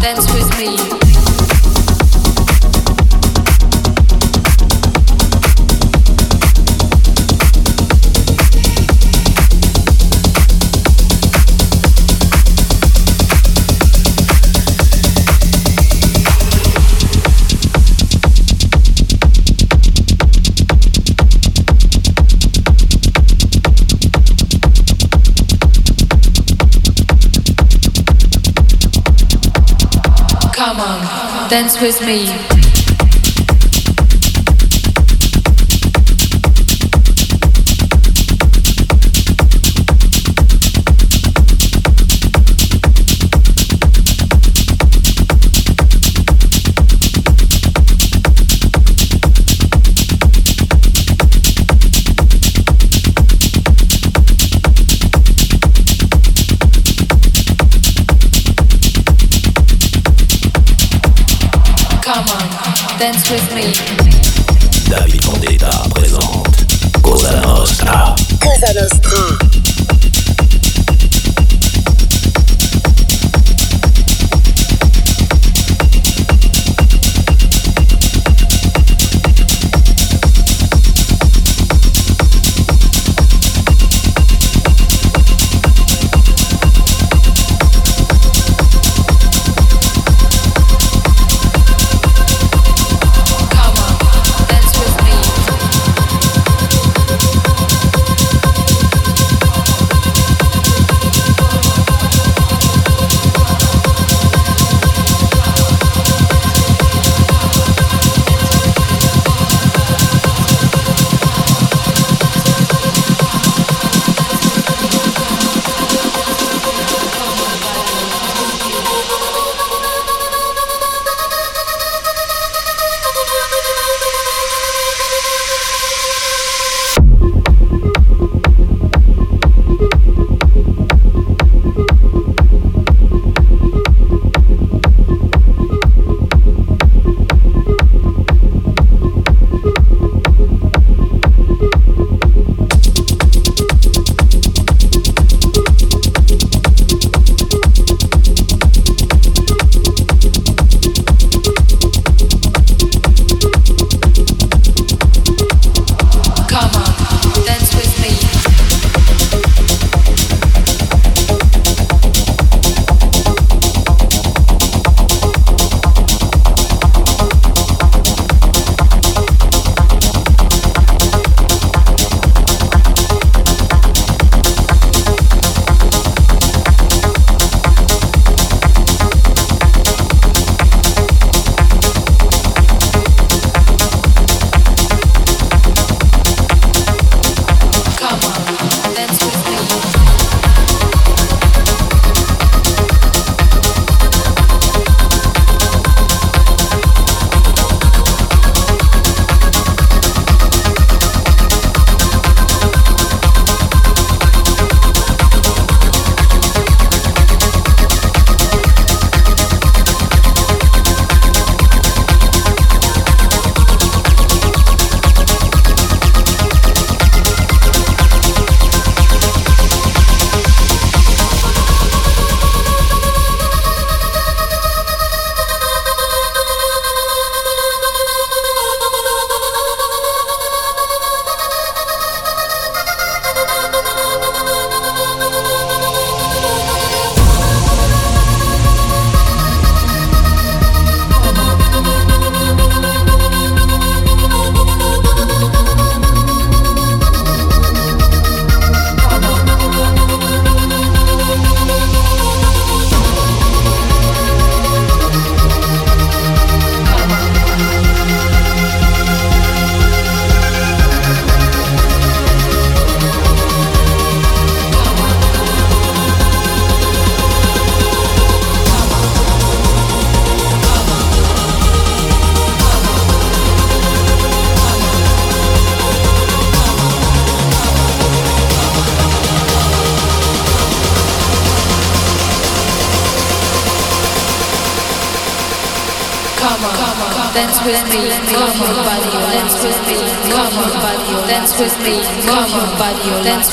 Dance with me. Dance with me. David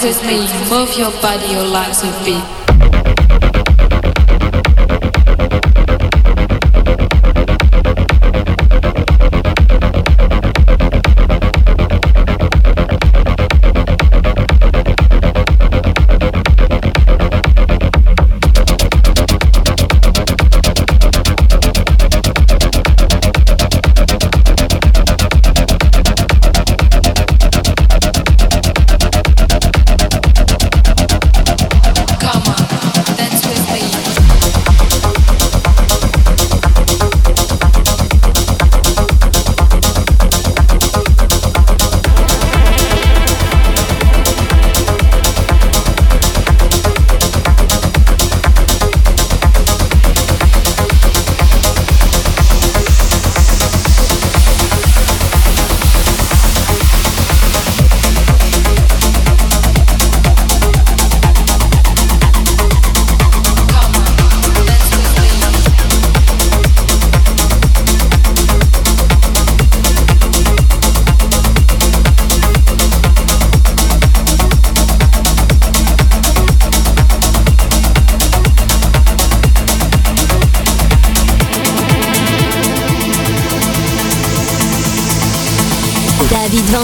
with me, move your body, your legs will beat.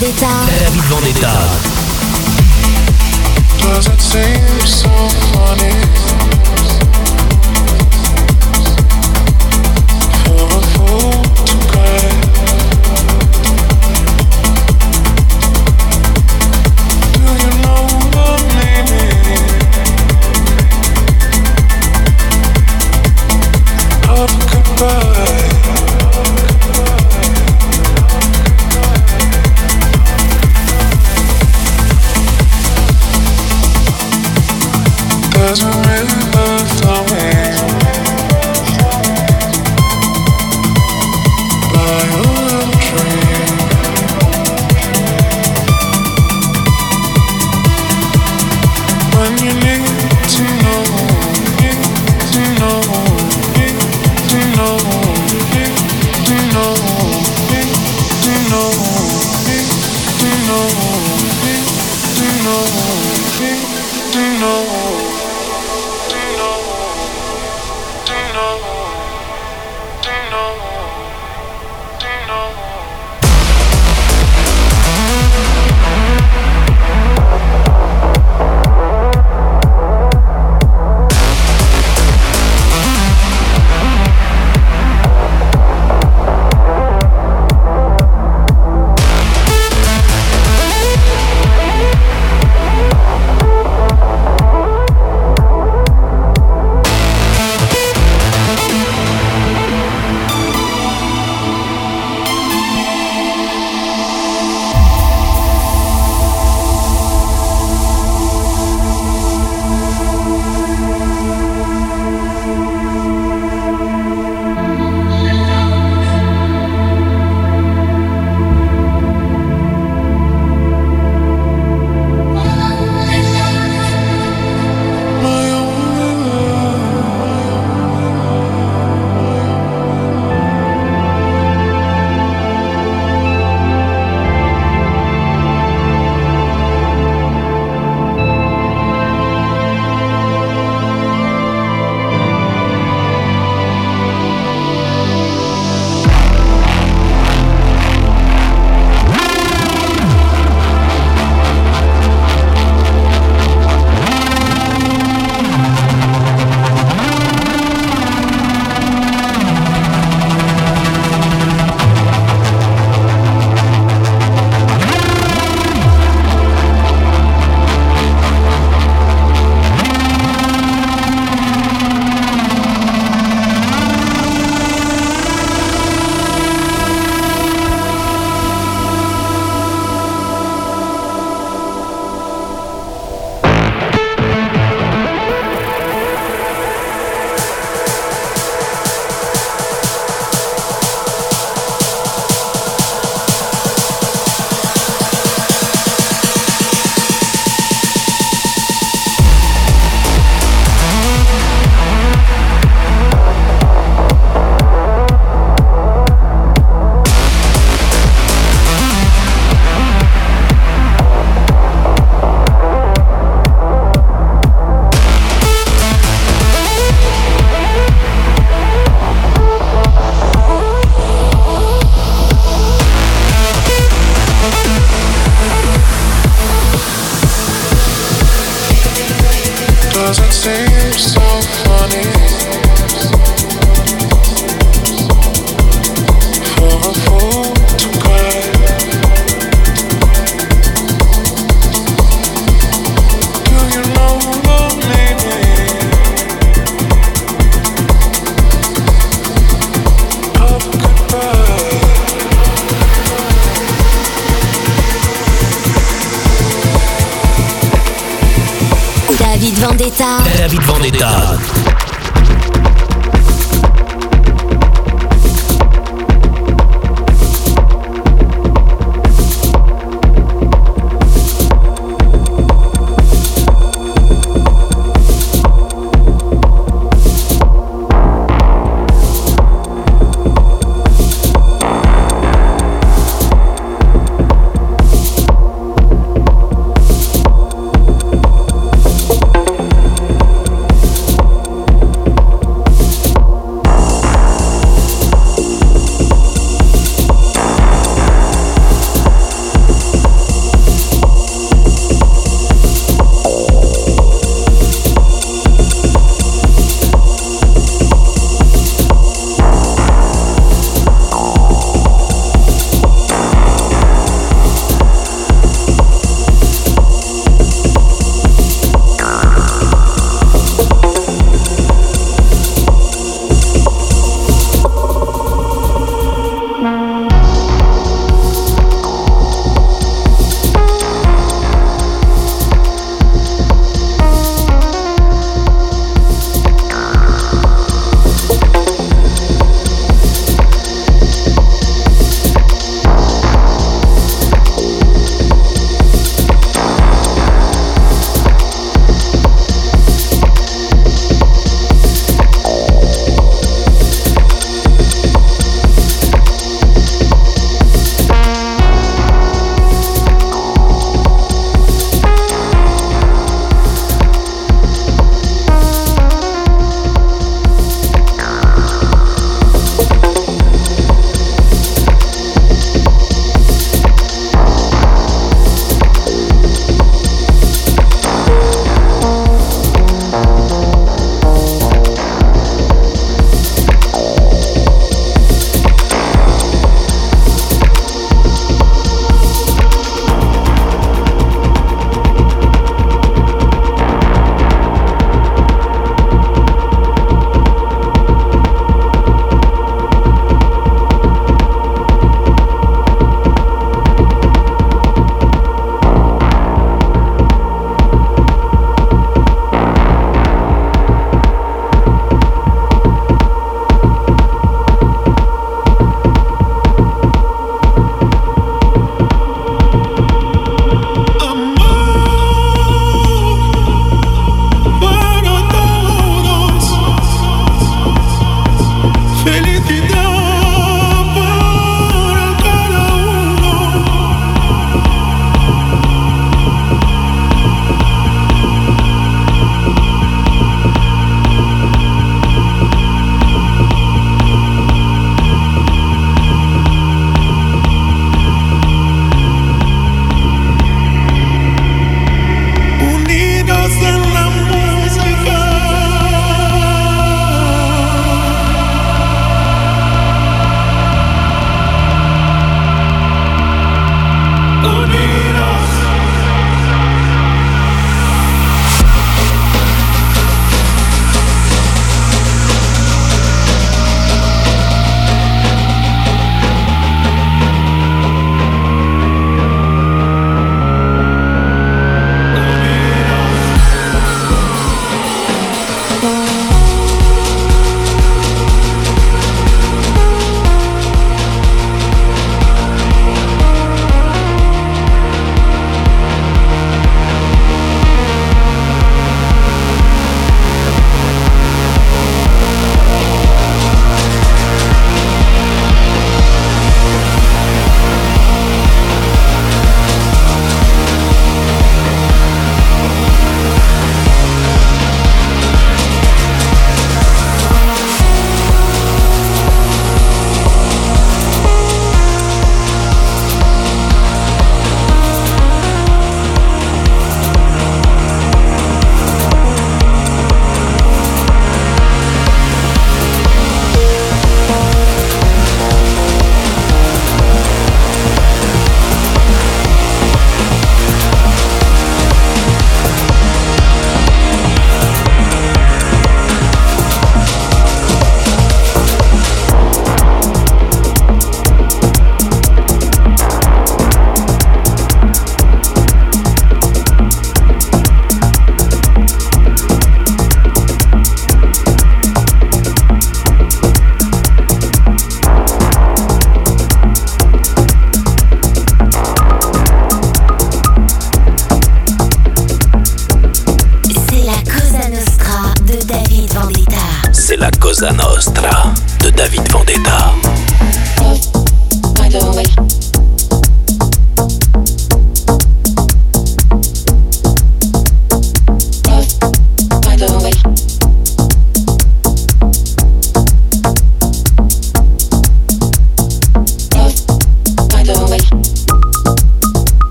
でた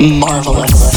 Marvelous.